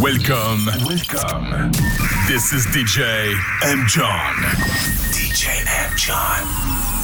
Welcome. Welcome. This is DJ M. John. DJ M. John.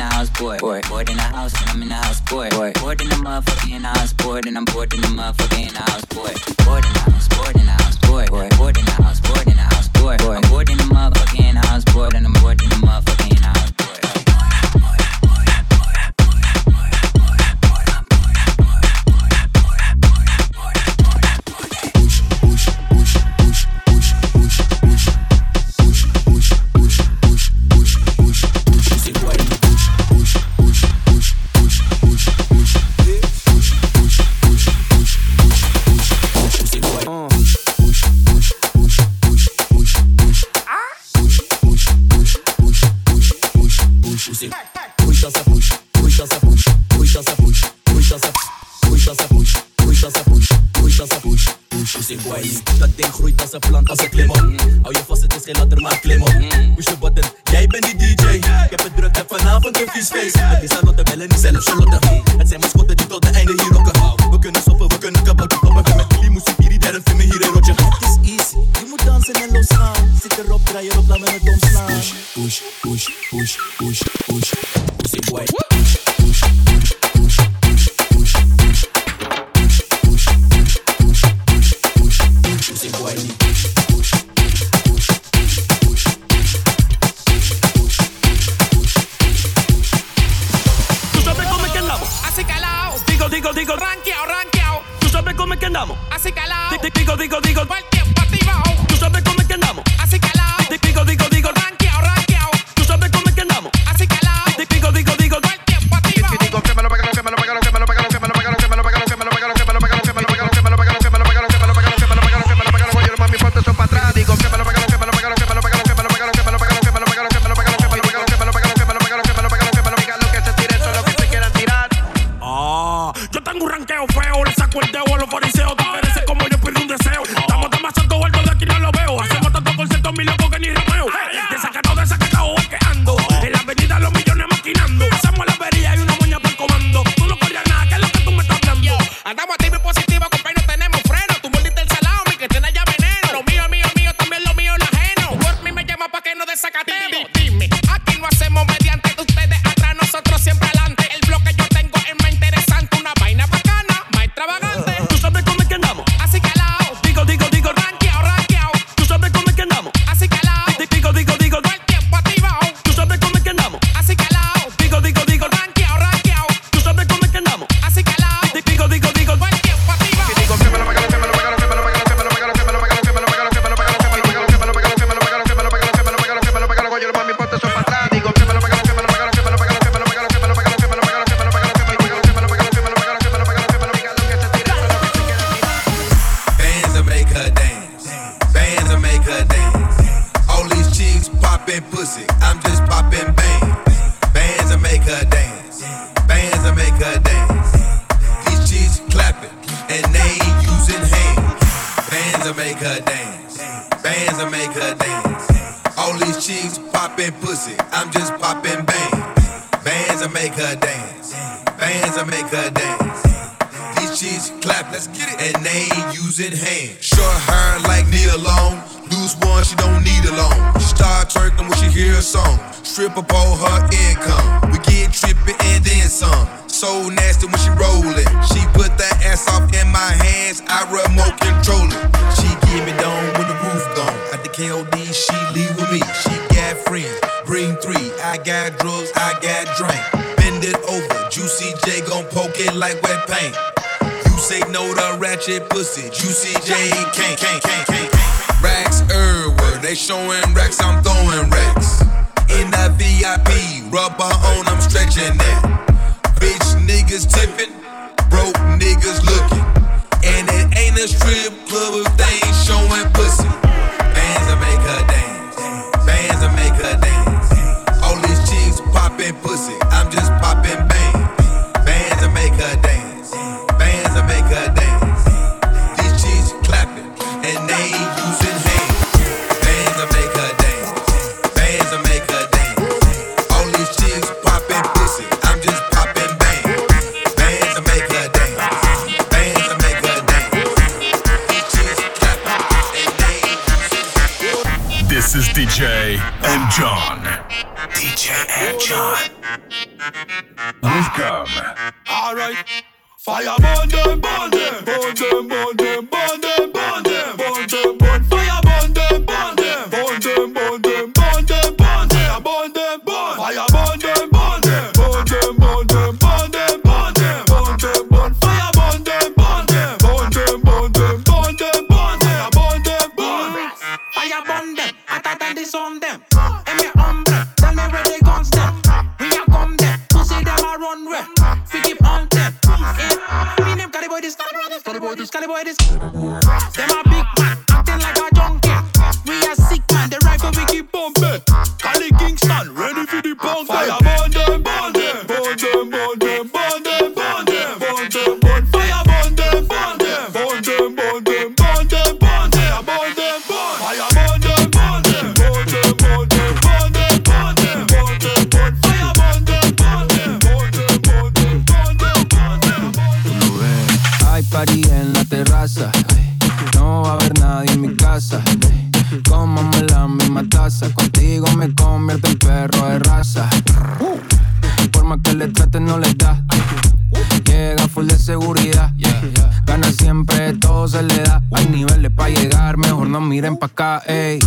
in the house, boy. Bored in the house, and I'm in the house, boy. Bored in the motherfucking house, boy, and I'm bored in the motherfucking. Juicy J gon' poke it like wet paint. You say no to ratchet pussy. Juicy J can't, can't, can't, can't. Racks everywhere, they showing racks, I'm throwing racks. In that VIP, rubber on, I'm stretching that. Bitch niggas tipping, broke niggas looking. And it ain't a strip club if they ain't showing pussy. Bands that make her dance, bands that make her dance. All these cheeks popping pussy, I'm just We've come. All right. Fire burn them, burn them, burn them, burn them, burn A.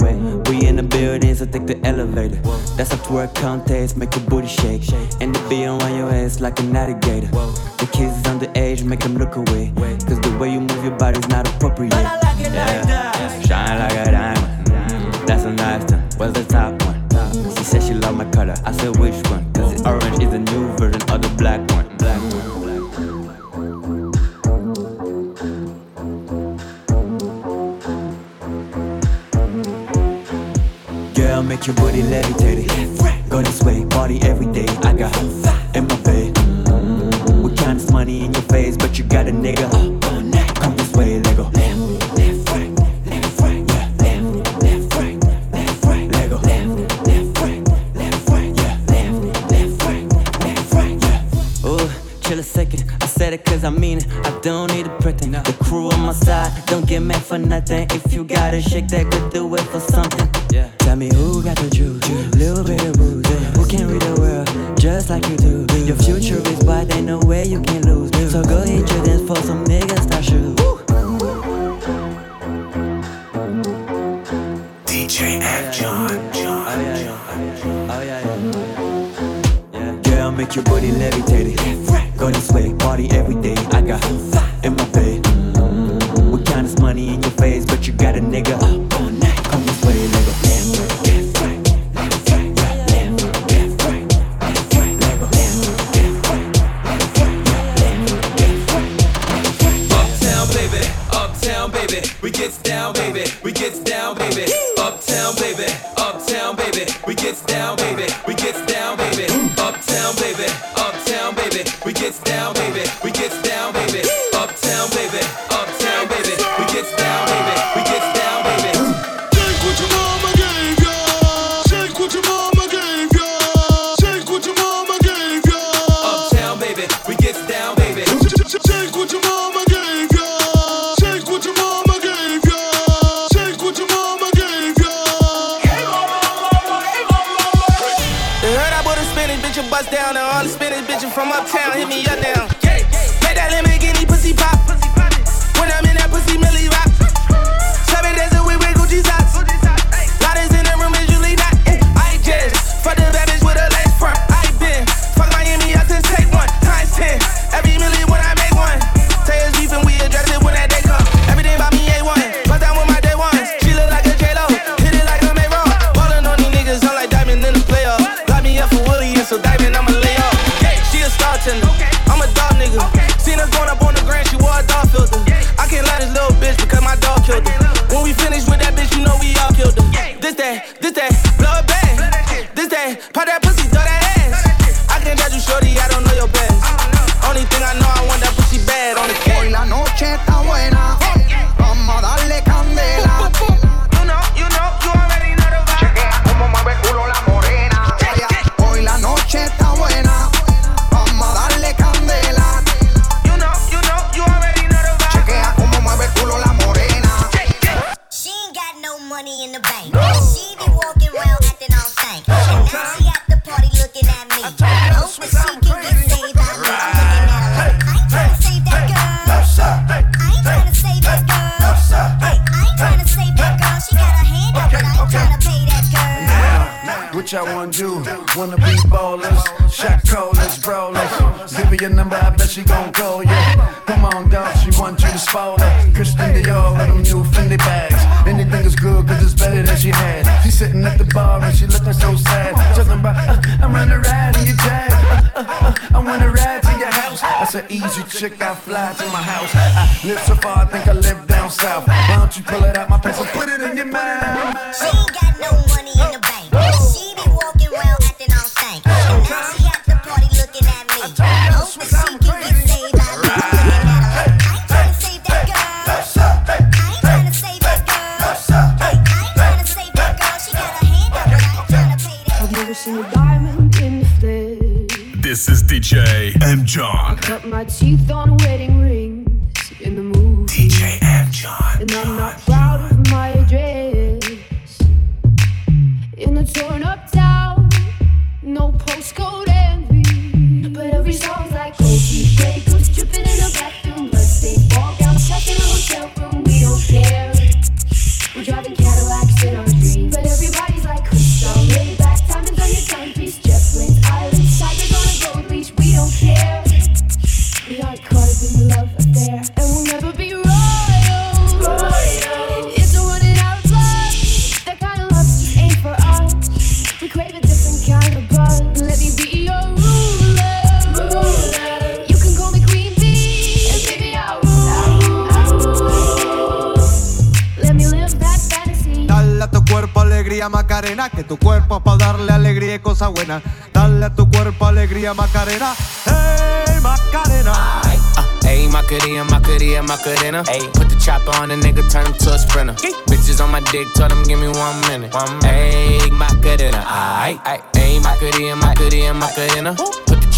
way. We in the building, so take the elevator. That's up to our contest, make your booty shake. And the beat on your ass like a navigator. The kids is underage, make them look away. Cause the way you move your body's not appropriate. But I like it yeah. like that. Shine like a diamond. That's a nice one. What's the top one? She said she love my color. I said which one? Cause the orange is the new version of the black one. Black one. down, make your booty levitate it. Go this way, party every day. I got in my bed. We count this money in your face, but you got a nigga up all night. Come this way, Lego. Left, left, right. Chill a second, I said it cause I mean it. I don't need to pretend. The crew on my side, don't get mad for nothing. If you gotta shake that, could do it for something. We gets down, baby. We gets down. do. Wanna be ballers, shot callers, brawlers. Give me your number, I bet she gon' call you. Come on, dog, she want you to spoil her. Christian Dior with them new Fendi bags. Anything is good, cause it's better than she had. She sitting at the bar and she looking so sad. Talking about, uh, uh I'm gonna ride in your jag. Uh, uh, uh, I wanna ride to your house. That's an easy chick, I fly to my house. I live so far, I think I live down south. Why don't you pull it out my pants and put it in your mouth? She ain't got no Macarena, que tu cuerpo es para darle alegría y cosas buenas. Dale a tu cuerpo alegría Macarena, hey Macarena. Uh, Ayy, Macarena, Macarena, Macarena. Ayy, put the chopper on a nigga, turn him to a sprinter. Bitches on my dick, tell them give me one minute. One minute. Ayy, Macarena, aight. Ayy, Macarena, Macarena, Macarena.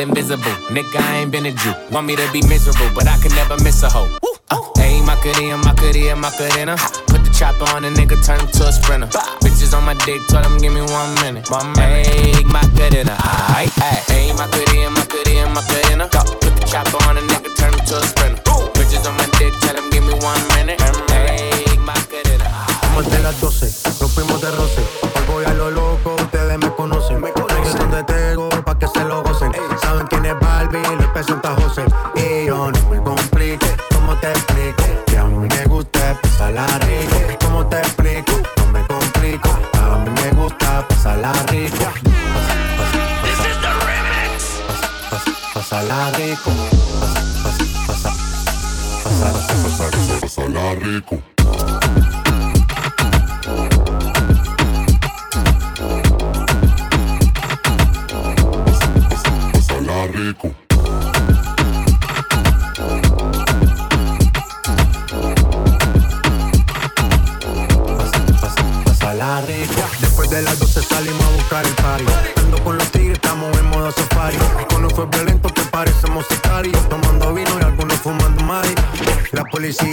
invisible. Nigga, I ain't been a Jew. Want me to be miserable, but I could never miss a hoe. Uh, Ayy, Macarena, Macarena, Macarena. Put the chopper on a nigga, turn him to a sprinter. Bitches on my dick, tell them give me one minute. One minute. Ayy, Macarena, aight, aight. Ayy, Macarena, Macarena, Macarena. Go. Put the chopper on a nigga, turn him to a sprinter. Bitches on my dick, tell them give me one minute. Ayy, Macarena. Como de las 12, rompimos de roce. Voy a lo no me complique, ¿cómo te explico? Que a mí me gusta pasarla rico. ¿Cómo te explico? No me complico. A mí me gusta pasarla rico. Pasarla rico. Pasarla Pasarla rico. Pasarla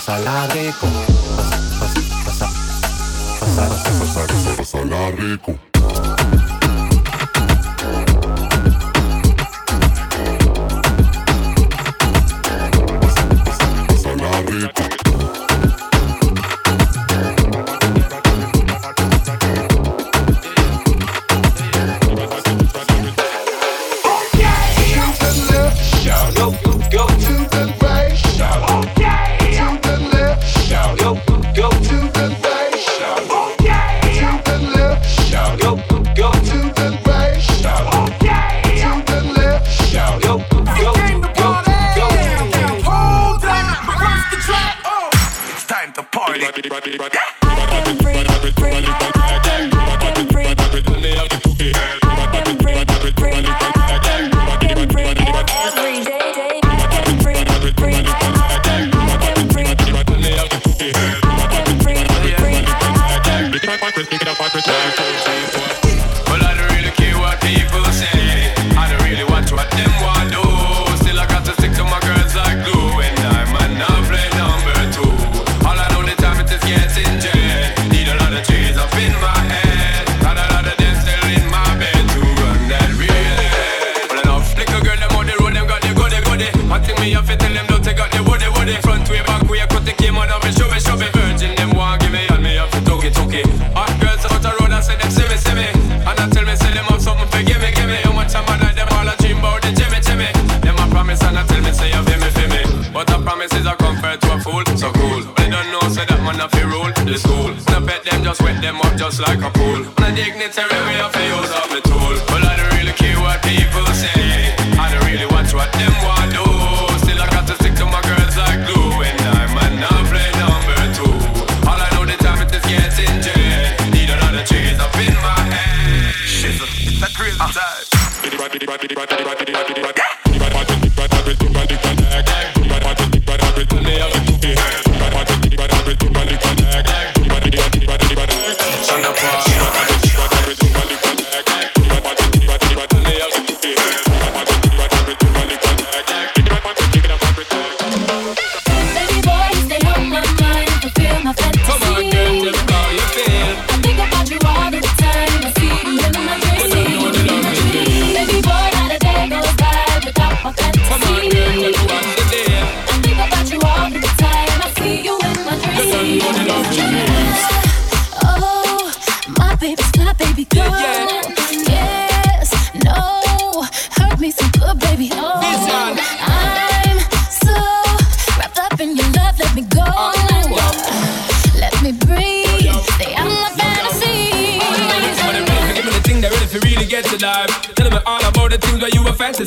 pasa la rico. Pasa, pasa, pasa, pasa, pasa, pasa, pasa, pasa la rico. Party. Well,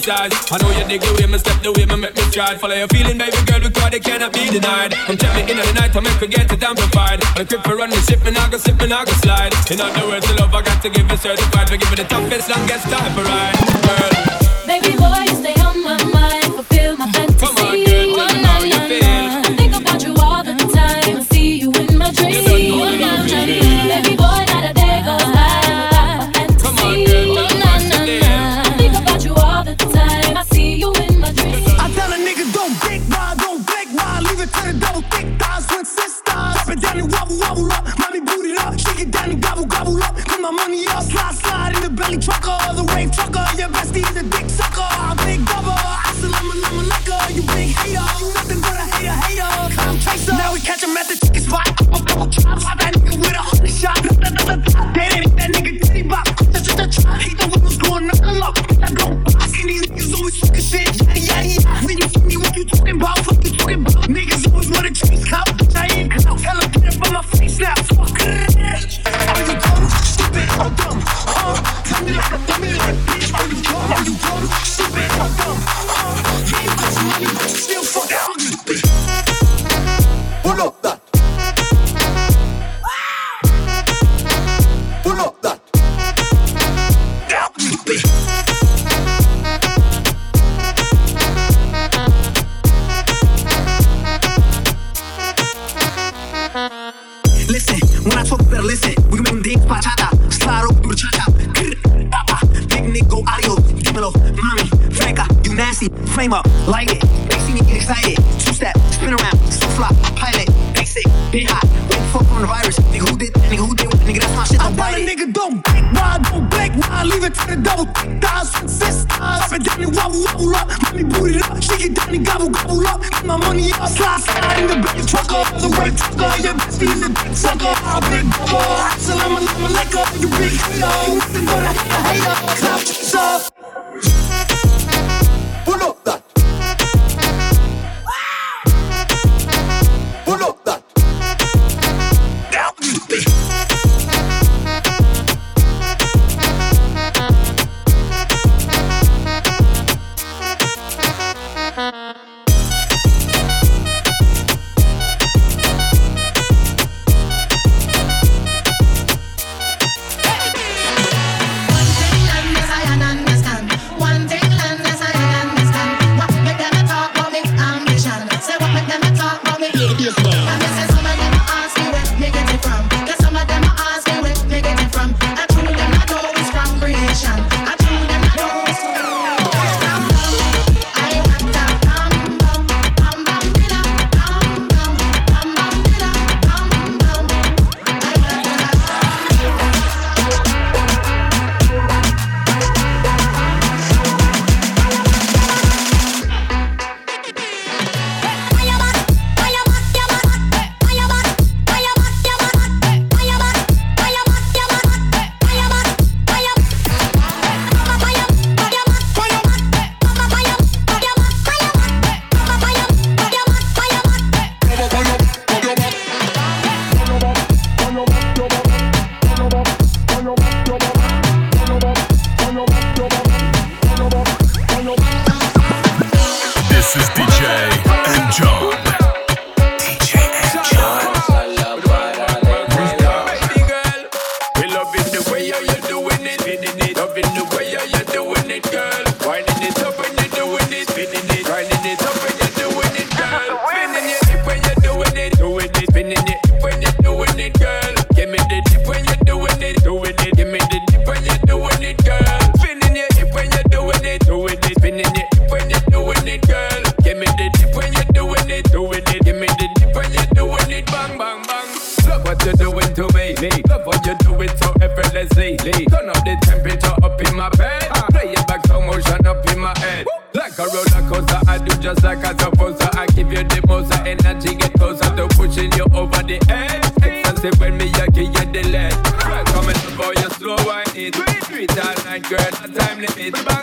criticize. I know you dig the way me step, the way me make me try. Follow your feeling, baby girl, because it cannot be denied. Come check me in the night, I make her get it amplified. I'm grip her on the ship, and I go sip, and I go slide. In other words, the love I got to give is certified. We give it the toughest, longest type of ride, girl. Baby boy, you stay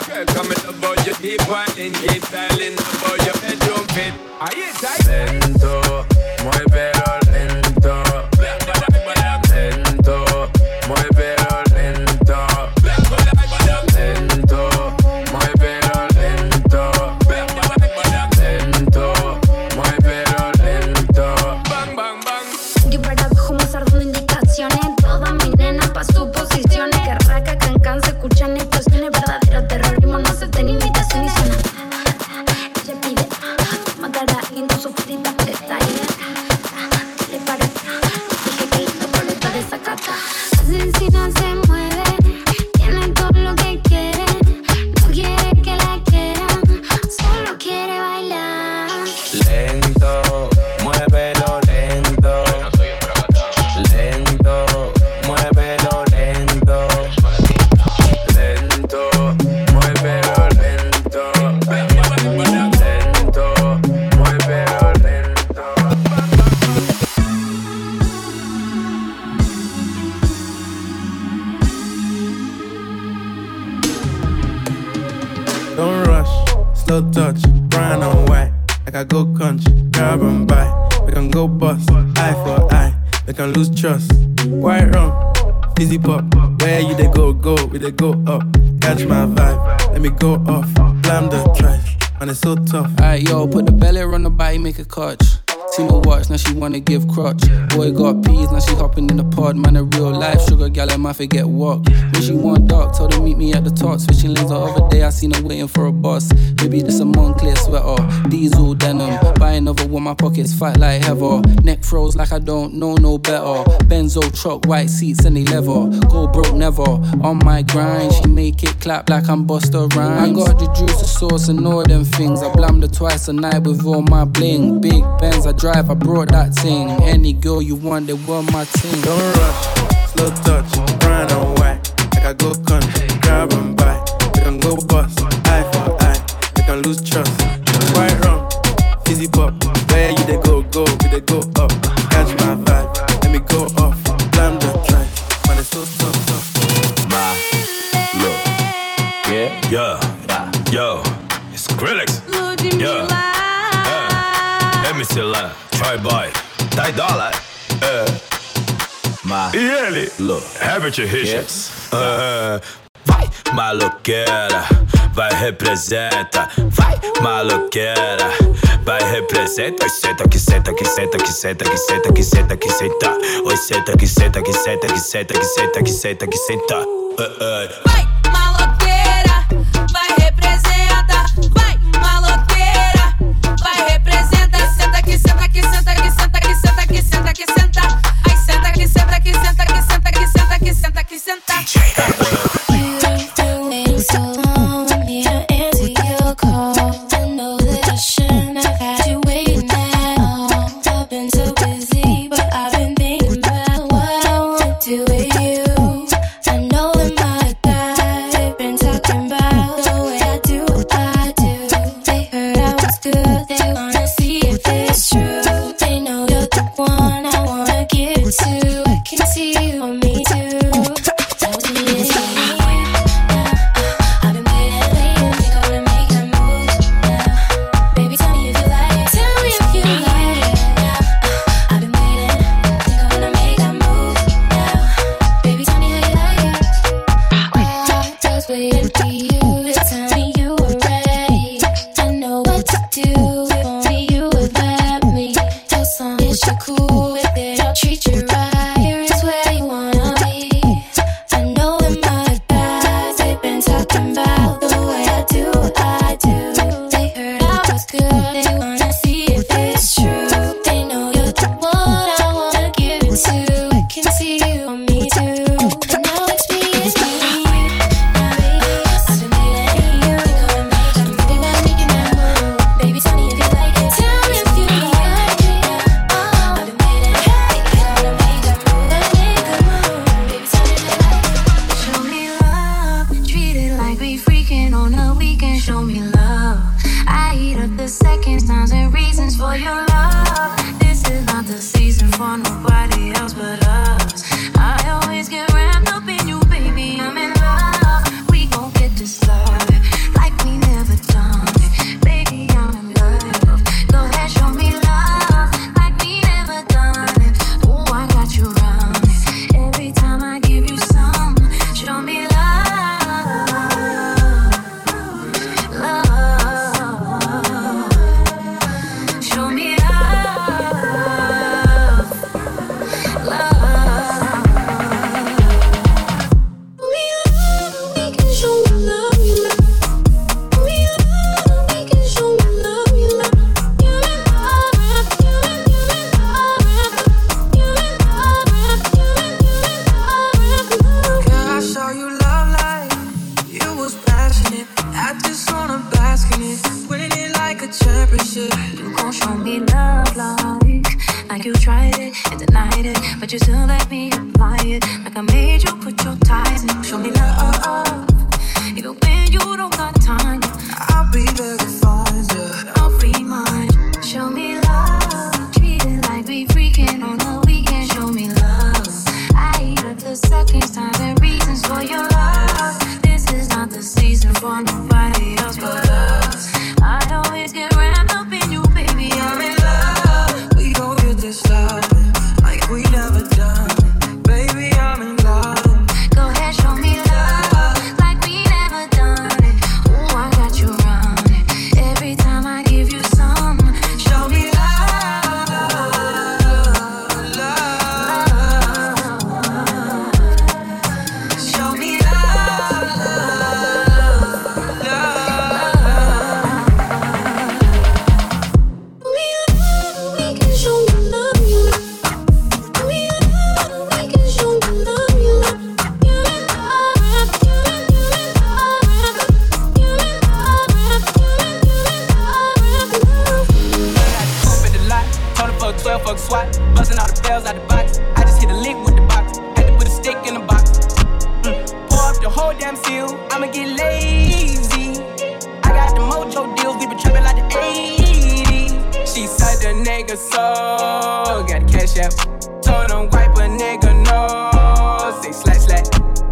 Girl, coming about you keep whining, keep styling about your bedroom fit. Are you tight? Lento, muévelo lento. Forget walk. When she want dark, told her meet me at the top. Switching lanes the other day, I seen her waiting for a bus. Maybe this a Moncler sweater, diesel denim. Buy another one, my pockets fight like heather. Neck froze like I don't know no better. Benzo truck, white seats, and they leather. Go broke never. On my grind, she make it clap like I'm Busta Rhymes. I got the juice, the sauce, and all them things. I blammed her twice a night with all my bling. Big Benz, I drive, I brought that thing. Any girl you want, they want my team. Don't rush, slow touch, brown and white. Like I go country, grab and buy. We can go bust, eye for eye. We can lose trust. White rum, fizzy pop. Where you they go, go, we they go up. Catch my vibe, let me go off. Blam the drive, man it's so tough, tough. My look. Yeah. Yeah. Yo. It's Skrillex. Yeah. É. MC Lan. TroyBoi. Dai dólar. É. Ma. E ele? Herbert Richards. Ah, vai, maloqueira. Vai, representa. Vai, maloqueira. Vai, representa. Oi, senta que senta que senta que senta que senta que senta que senta. Oi, senta que senta que senta que senta que senta que senta que senta. Ah, ah. Vai, Que senta que senta que senta que senta que senta que senta. damn seal. I'ma get lazy. I got the mojo deals, we been trapping like the 80s. She said the nigga, so got the cash out. Told him wipe a nigga, no. Say slash slash.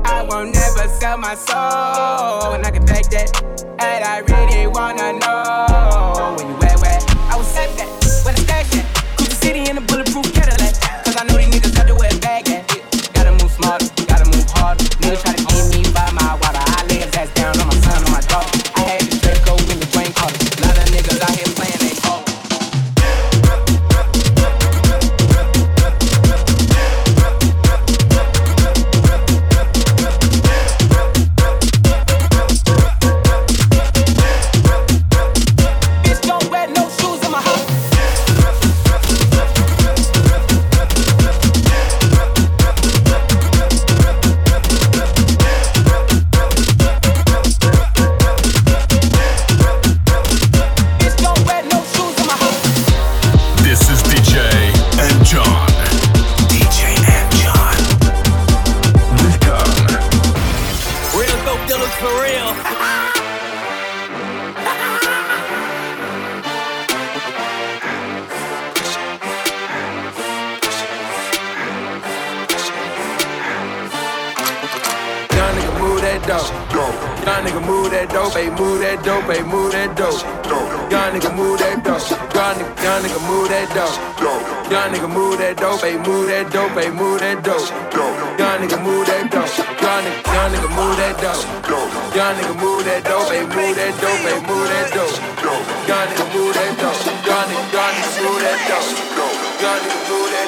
I won't never sell my soul, and I can back that. And I really wanna know where you. that. Young nigga, young nigga, move that dope. Young nigga, move that dope, They move that dope, They move that dope. Young nigga, move that dope. Young nigga, young nigga, move that dope. Young nigga, move that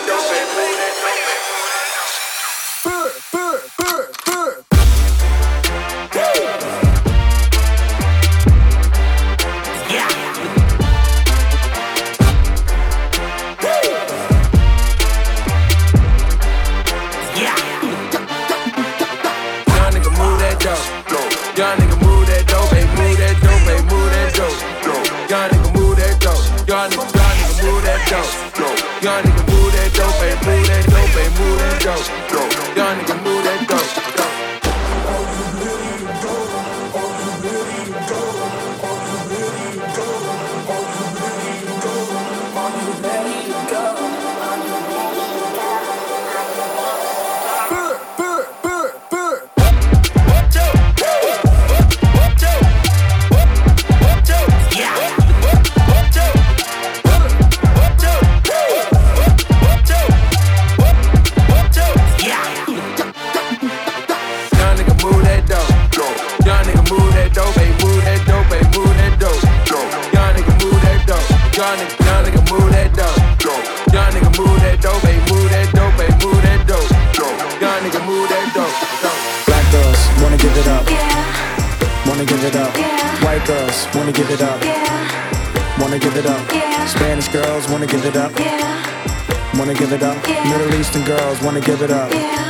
wanna give it up. Wanna give it up. Spanish girls wanna give it up. Wanna give it up. Middle Eastern girls wanna give it up.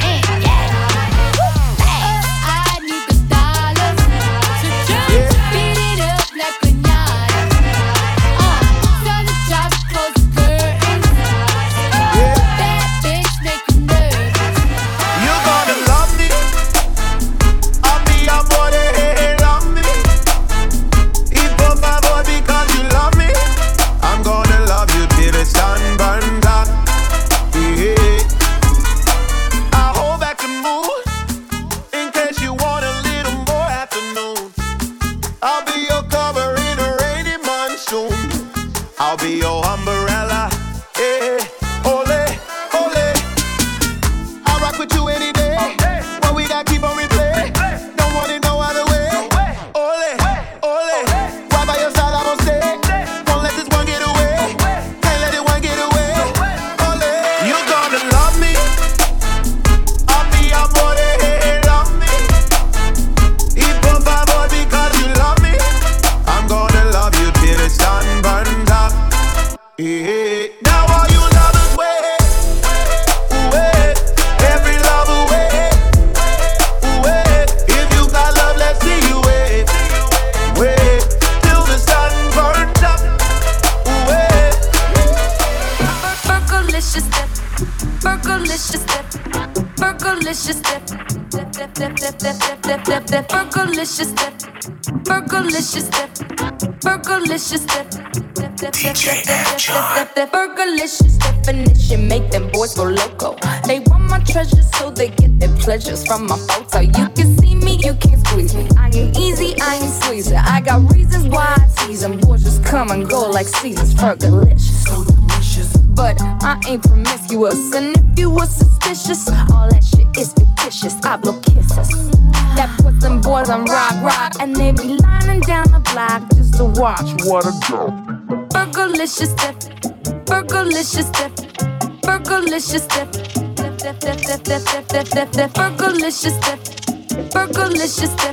And they be lining down the block just to watch what a go. Burgerlicious step, burgerlicious step, burgerlicious. Step, step, step, step, step, step, step, step, step, burgerlicious step, burgerlicious step.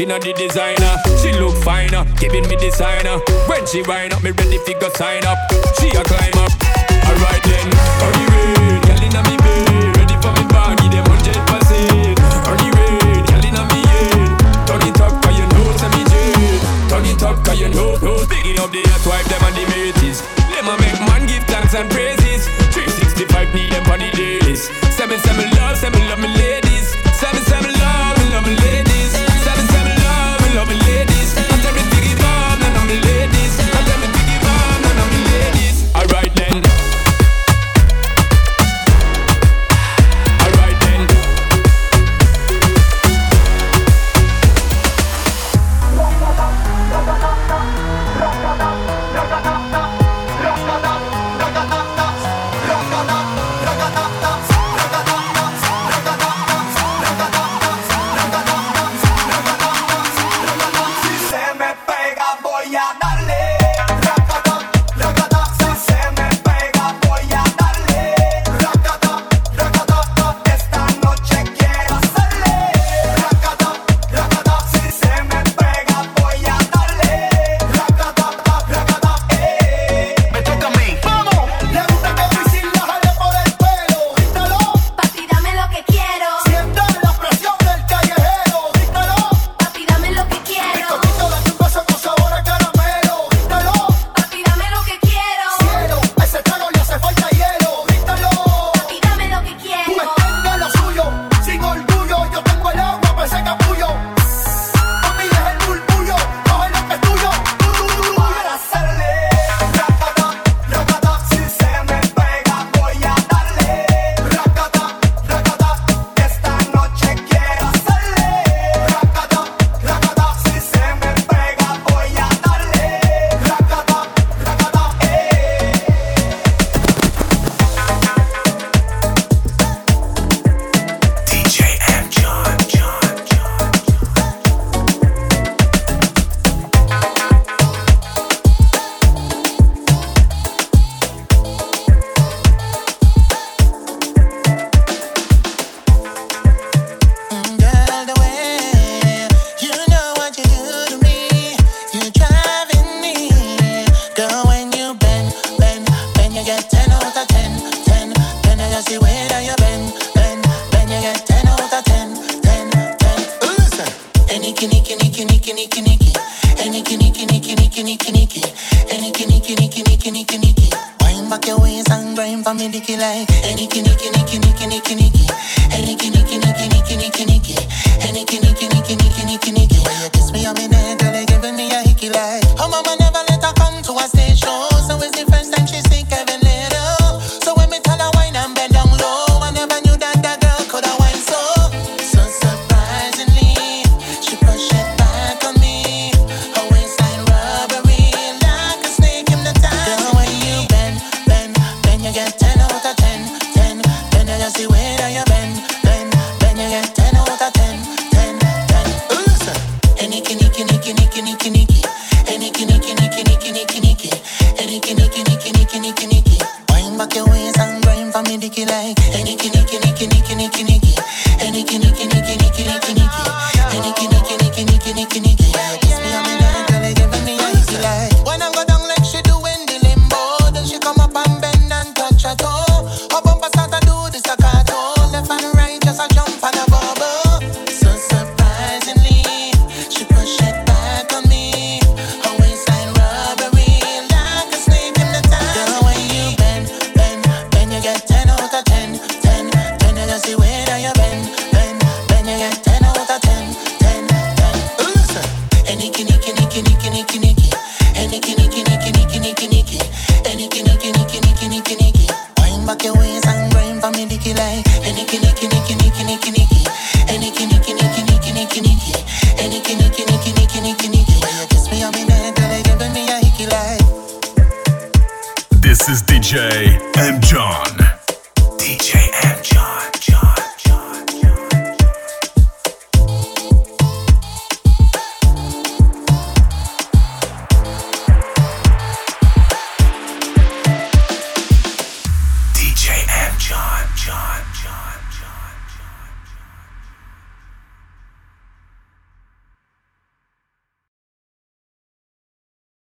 inna the designer. She look finer, giving me designer. When she wind up, me ready fi go sign up. She a climb up. Alright then, on the way, girl inna me bed, ready for me body. them hundred percent. On the way, girl inna me head, turn it up 'cause you know say me jet. Turn it up 'cause you know, know. Picking up the hot wife them and the mates. Let my make man give thanks and praises. 365 need them days. Send me, send me love, send me love me lady.